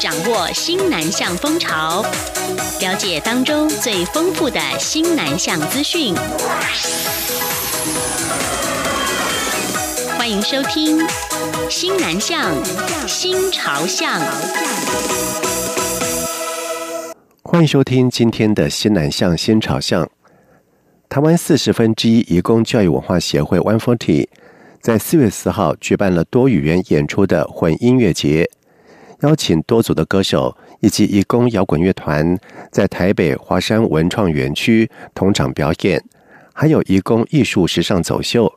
掌握新南向风潮，了解当中最丰富的新南向资讯。欢迎收听《新南向新潮向》。欢迎收听今天的《新南向新潮向》。台湾四十分之一移工教育文化协会 One Forty 在四月四号举办了多语言演出的混音乐节，邀请多组的歌手以及移工摇滚乐团在台北华山文创园区同场表演，还有移工艺术时尚走秀。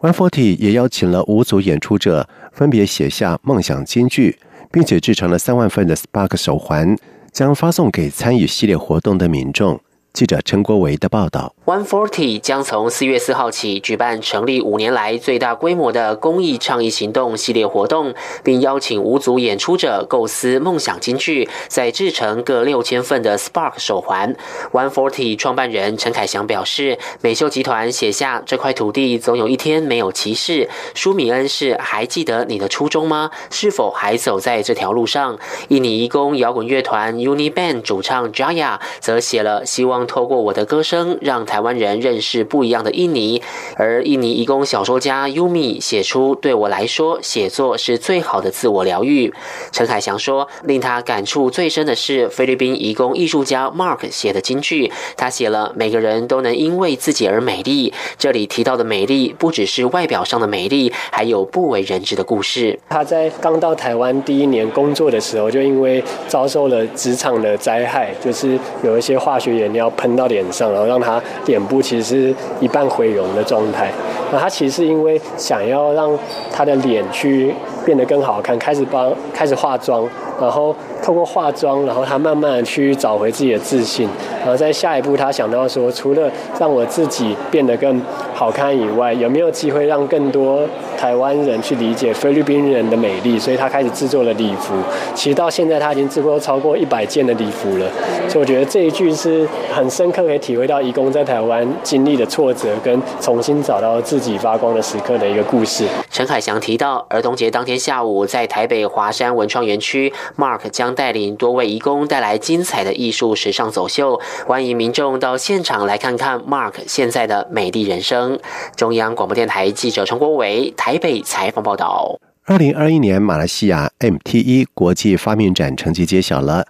One Forty 也邀请了五组演出者，分别写下梦想金句，并且制成了三万份的 Spark 手环，将发送给参与系列活动的民众。记者陈国维的报道：One Forty 将从四月四号起举办成立五年来最大规模的公益倡议行动系列活动，并邀请五组演出者构思梦想金句，再制成各六千份的 Spark 手环。One Forty 创办人陈凯祥表示，美秀集团写下这块土地总有一天没有歧视。舒米恩是还记得你的初衷吗？是否还走在这条路上？印尼移工摇滚乐团 Uni Band 主唱 Jaya 则写了希望。透过我的歌声，让台台湾人认识不一样的印尼。而印尼移工小说家 Yumi 写出：“对我来说，写作是最好的自我疗愈。”陈凯祥说：“令他感触最深的是菲律宾移工艺术家 Mark 写的金句。他写了：‘每个人都能因为自己而美丽。’这里提到的美丽，不只是外表上的美丽，还有不为人知的故事。他在刚到台湾第一年工作的时候，就因为遭受了职场的灾害，就是有一些化学原料。喷到脸上，然后让他脸部其实是一半毁容的状态。那他其实是因为想要让他的脸去变得更好看，开始帮开始化妆，然后通过化妆，然后他慢慢去找回自己的自信。然后在下一步，他想到说，除了让我自己变得更好看以外，有没有机会让更多台湾人去理解菲律宾人的美丽？所以他开始制作了礼服。其实到现在，他已经制作超过一百件的礼服了。所以我觉得这一句是很深刻，可以体会到义工在台湾经历的挫折，跟重新找到自己发光的时刻的一个故事。陈凯祥提到，儿童节当天下午，在台北华山文创园区，Mark 将带领多位义工带来精彩的艺术时尚走秀，欢迎民众到现场来看看 Mark 现在的美丽人生。中央广播电台记者陈国伟台北采访报道。二零二一年马来西亚 MTE 国际发明展成绩揭晓了，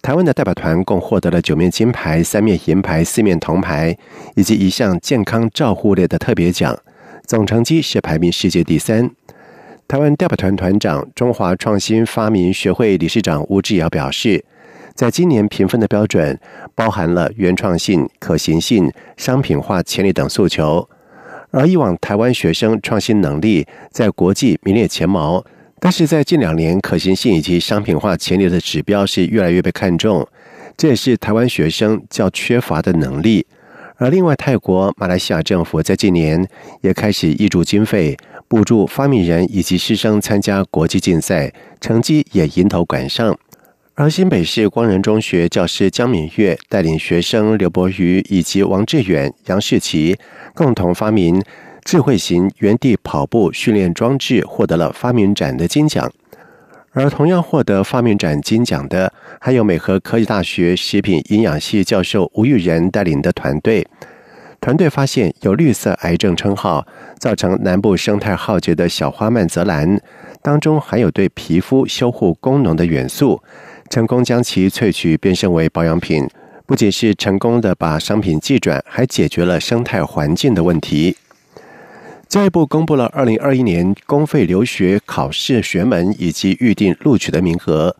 台湾的代表团共获得了九面金牌、三面银牌、四面铜牌，以及一项健康照护类的特别奖。总成绩是排名世界第三。台湾代表团团长、中华创新发明学会理事长吴志尧表示，在今年评分的标准包含了原创性、可行性、商品化潜力等诉求。而以往台湾学生创新能力在国际名列前茅，但是在近两年，可行性以及商品化潜力的指标是越来越被看重，这也是台湾学生较缺乏的能力。而另外，泰国、马来西亚政府在近年也开始挹注经费，补助发明人以及师生参加国际竞赛，成绩也迎头赶上。而新北市光仁中学教师江敏月带领学生刘博瑜以及王志远、杨世奇共同发明智慧型原地跑步训练装置，获得了发明展的金奖。而同样获得发明展金奖的，还有美和科技大学食品营养系教授吴玉仁带领的团队。团队发现有绿色癌症称号，造成南部生态浩劫的小花曼泽兰，当中含有对皮肤修护功能的元素，成功将其萃取变身为保养品。不仅是成功的把商品寄转，还解决了生态环境的问题。教育部公布了二零二一年公费留学考试学门以及预定录取的名额，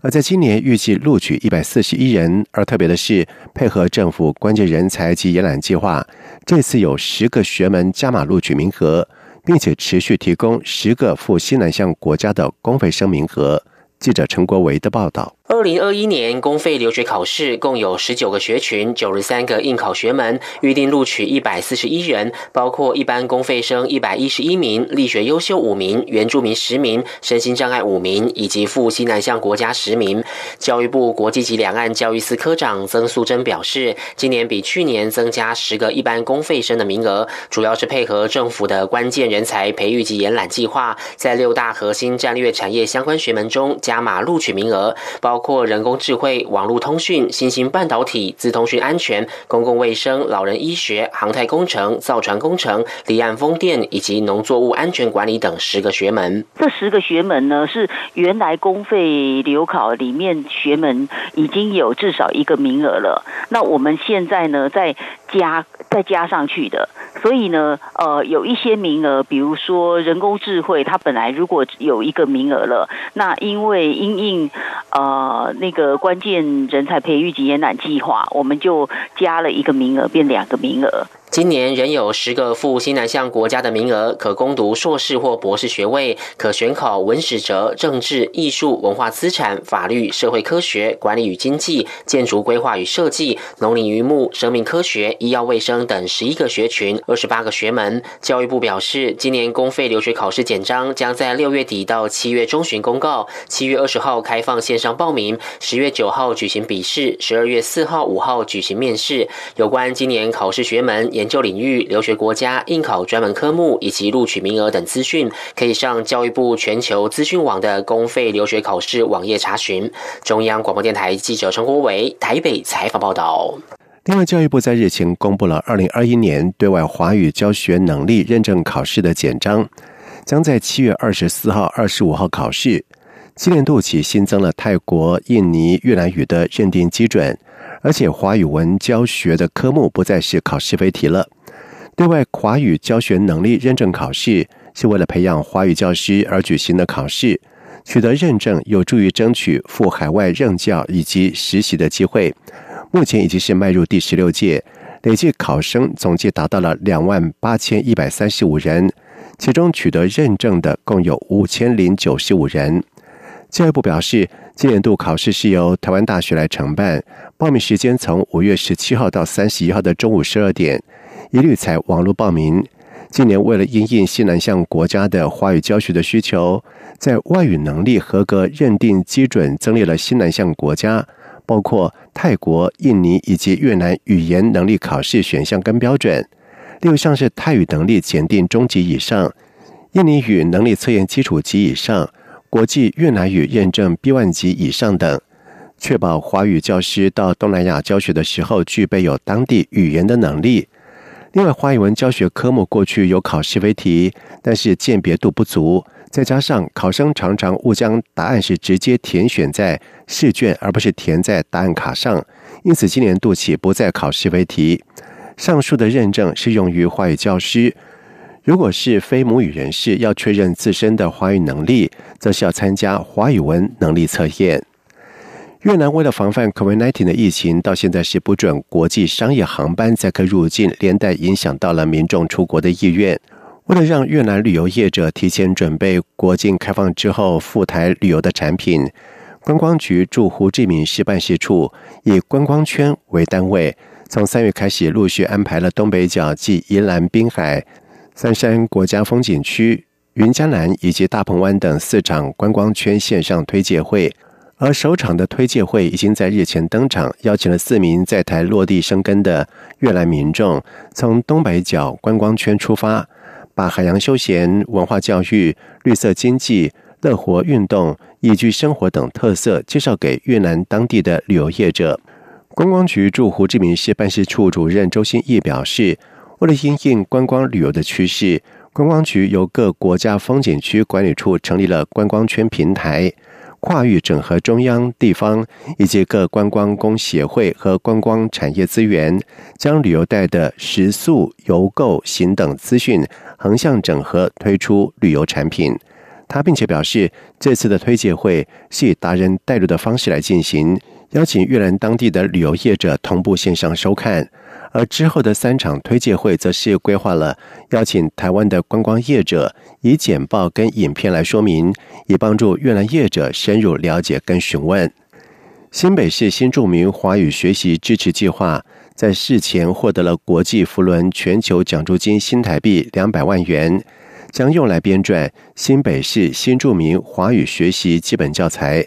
而在今年预计录取一百四十一人。而特别的是，配合政府关键人才及延揽计划，这次有十个学门加码录取名额，并且持续提供十个赴西南向国家的公费生名额。记者陈国维的报道。二零二一年公费留学考试共有十九个学群，九十三个应考学门，预定录取一百四十一人，包括一般公费生一百一十一名，力学优秀五名，原住民十名，身心障碍五名，以及赴西南向国家十名。教育部国际及两岸教育司科长曾素贞表示，今年比去年增加十个一般公费生的名额，主要是配合政府的关键人才培育及延揽计划，在六大核心战略产业相关学门中加码录取名额，包。包括人工智慧、网络通讯、新型半导体、自通讯安全、公共卫生、老人医学、航太工程、造船工程、离岸风电以及农作物安全管理等十个学门。这十个学门呢，是原来公费留考里面学门已经有至少一个名额了。那我们现在呢，在加再加上去的。所以呢，呃，有一些名额，比如说人工智慧，它本来如果有一个名额了，那因为因应呃那个关键人才培育及延展计划，我们就加了一个名额，变两个名额。今年仍有十个赴新南向国家的名额，可攻读硕士或博士学位，可选考文史哲、政治、艺术、文化资产、法律、社会科学、管理与经济、建筑规划与设计、农林渔牧、生命科学、医药卫生等十一个学群，二十八个学门。教育部表示，今年公费留学考试简章将在六月底到七月中旬公告，七月二十号开放线上报名，十月九号举行笔试，十二月四号、五号举行面试。有关今年考试学门研究领域、留学国家、应考专门科目以及录取名额等资讯，可以上教育部全球资讯网的公费留学考试网页查询。中央广播电台记者陈国伟台北采访报道。另外，教育部在日前公布了二零二一年对外华语教学能力认证考试的简章，将在七月二十四号、二十五号考试。今年度起新增了泰国、印尼、越南语的认定基准。而且华语文教学的科目不再是考试非题了。对外华语教学能力认证考试是为了培养华语教师而举行的考试，取得认证有助于争取赴海外任教以及实习的机会。目前已经是迈入第十六届，累计考生总计达到了两万八千一百三十五人，其中取得认证的共有五千零九十五人。教育部表示，今年度考试是由台湾大学来承办，报名时间从五月十七号到三十一号的中午十二点，一律采网络报名。今年为了应应西南向国家的华语教学的需求，在外语能力合格认定基准增列了西南向国家，包括泰国、印尼以及越南语言能力考试选项跟标准。六项是泰语能力检定中级以上，印尼语能力测验基础级以上。国际越南语认证 B1 级以上等，确保华语教师到东南亚教学的时候具备有当地语言的能力。另外，华语文教学科目过去有考试非题，但是鉴别度不足，再加上考生常常误将答案是直接填选在试卷，而不是填在答案卡上，因此今年度起不再考试非题。上述的认证适用于华语教师。如果是非母语人士，要确认自身的华语能力，则是要参加华语文能力测验。越南为了防范 COVID-19 的疫情，到现在是不准国际商业航班载客入境，连带影响到了民众出国的意愿。为了让越南旅游业者提前准备国境开放之后赴台旅游的产品，观光局驻胡志明市办事处以观光圈为单位，从三月开始陆续安排了东北角暨宜兰滨海。三山国家风景区、云嘉南以及大鹏湾等四场观光圈线上推介会，而首场的推介会已经在日前登场，邀请了四名在台落地生根的越南民众，从东北角观光圈出发，把海洋休闲、文化教育、绿色经济、乐活运动、宜居生活等特色介绍给越南当地的旅游业者。观光局驻胡志明市办事处主任周新义表示。为了因应观光旅游的趋势，观光局由各国家风景区管理处成立了观光圈平台，跨域整合中央、地方以及各观光工协会和观光产业资源，将旅游带的食宿、游购、行等资讯横向整合，推出旅游产品。他并且表示，这次的推介会是以达人带路的方式来进行，邀请越南当地的旅游业者同步线上收看。而之后的三场推介会，则是规划了邀请台湾的观光业者以简报跟影片来说明，以帮助越南业者深入了解跟询问。新北市新著名华语学习支持计划在事前获得了国际扶轮全球奖助金新台币两百万元，将用来编撰新北市新著名华语学习基本教材。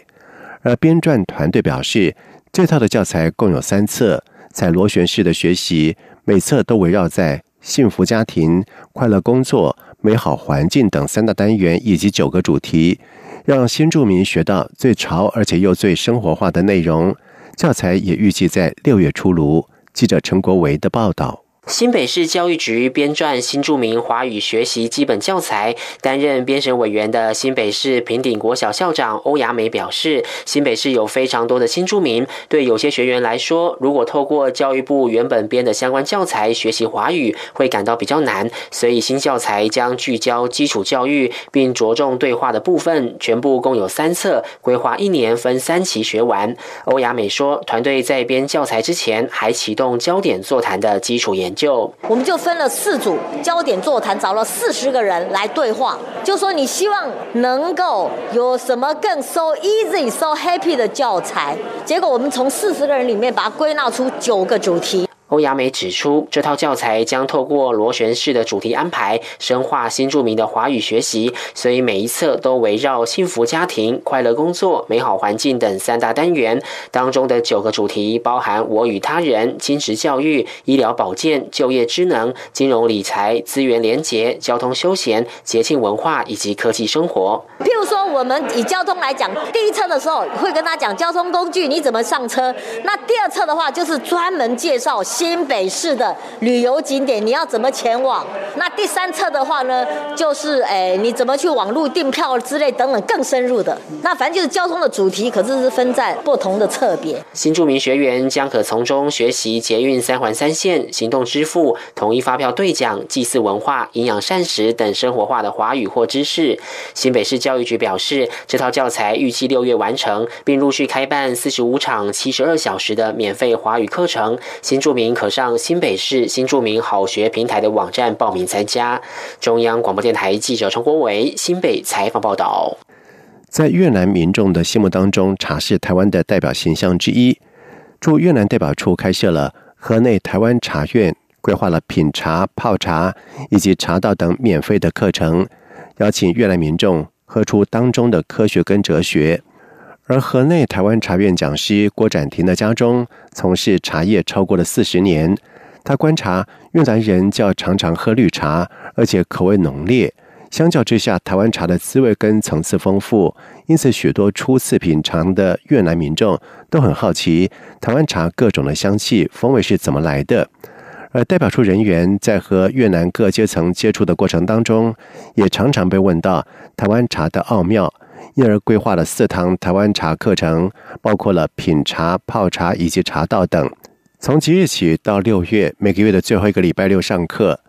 而编撰团队表示，这套的教材共有三册，在螺旋式的学习，每册都围绕在幸福家庭、快乐工作、美好环境等三大单元以及九个主题。让新住民学到最潮而且又最生活化的内容，教材也预计在六月出炉。记者陈国维的报道。新北市教育局编撰新住民华语学习基本教材，担任编审委员的新北市平顶国小校长欧雅美表示，新北市有非常多的新住民，对有些学员来说，如果透过教育部原本编的相关教材学习华语，会感到比较难，所以新教材将聚焦基础教育，并着重对话的部分，全部共有三册，规划一年分三期学完。欧雅美说，团队在编教材之前，还启动焦点座谈的基础研。就我们就分了四组焦点座谈，找了四十个人来对话，就说你希望能够有什么更 so easy so happy 的教材，结果我们从四十个人里面把它归纳出九个主题。欧雅美指出，这套教材将透过螺旋式的主题安排，深化新著名的华语学习，所以每一册都围绕幸福家庭、快乐工作、美好环境等三大单元。当中的九个主题包含我与他人、亲职教育、医疗保健、就业知能、金融理财、资源连结、交通休闲、节庆文化以及科技生活。譬如说，我们以交通来讲，第一册的时候会跟他讲交通工具，你怎么上车。那第二册的话，就是专门介绍。新北市的旅游景点，你要怎么前往？那第三册的话呢，就是哎，你怎么去网路订票之类等等更深入的。那反正就是交通的主题，可是是分在不同的册别。新住民学员将可从中学习捷运三环三线、行动支付、统一发票兑奖、祭祀文化、营养膳食等生活化的华语或知识。新北市教育局表示，这套教材预计六月完成，并陆续开办四十五场七十二小时的免费华语课程。新住民。可上新北市新著名好学平台的网站报名参加。中央广播电台记者陈国维新北采访报道。在越南民众的心目当中，茶是台湾的代表形象之一。驻越南代表处开设了河内台湾茶院，规划了品茶、泡茶以及茶道等免费的课程，邀请越南民众喝出当中的科学跟哲学。而河内台湾茶院讲师郭展廷的家中从事茶叶超过了四十年，他观察越南人较常常喝绿茶，而且口味浓烈。相较之下，台湾茶的滋味跟层次丰富，因此许多初次品尝的越南民众都很好奇台湾茶各种的香气风味是怎么来的。而代表处人员在和越南各阶层接触的过程当中，也常常被问到台湾茶的奥妙。因而规划了四堂台湾茶课程，包括了品茶、泡茶以及茶道等。从即日起到六月，每个月的最后一个礼拜六上课。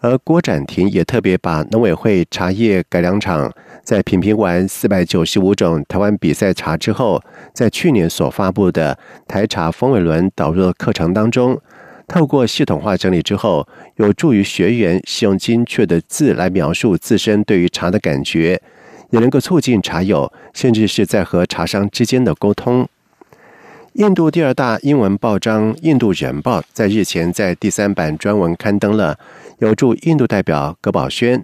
而郭展婷也特别把农委会茶叶改良场在品评完四百九十五种台湾比赛茶之后，在去年所发布的台茶风味轮导入的课程当中，透过系统化整理之后，有助于学员使用精确的字来描述自身对于茶的感觉。也能够促进茶友，甚至是在和茶商之间的沟通。印度第二大英文报章《印度人报》在日前在第三版专文刊登了有驻印度代表葛宝轩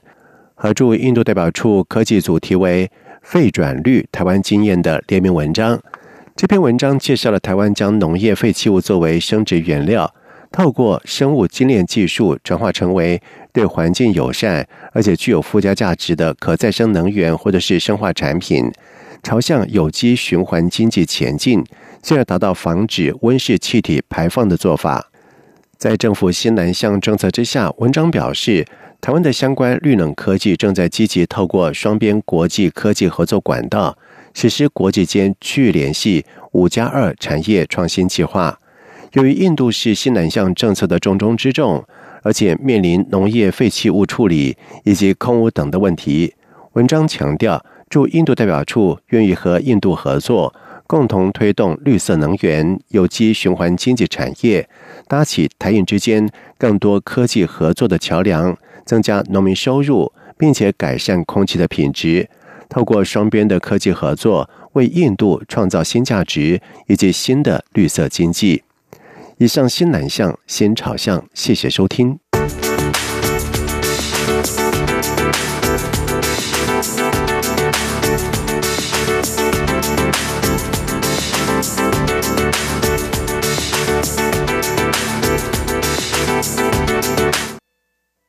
和驻印度代表处科技组题为“废转绿台湾经验”的联名文章。这篇文章介绍了台湾将农业废弃物作为生质原料。透过生物精炼技术转化成为对环境友善而且具有附加价值的可再生能源或者是生化产品，朝向有机循环经济前进，进而达到防止温室气体排放的做法。在政府新南向政策之下，文章表示，台湾的相关绿能科技正在积极透过双边国际科技合作管道，实施国际间区域联系五加二产业创新计划。由于印度是新南向政策的重中之重，而且面临农业废弃物处理以及空污等的问题。文章强调驻印度代表处愿意和印度合作共同推动绿色能源有机循环经济产业搭起台印之间更多科技合作的桥梁增加农民收入并且改善空气的品质。透过双边的科技合作为印度创造新价值以及新的绿色经济。以上新南向先朝向谢谢收听。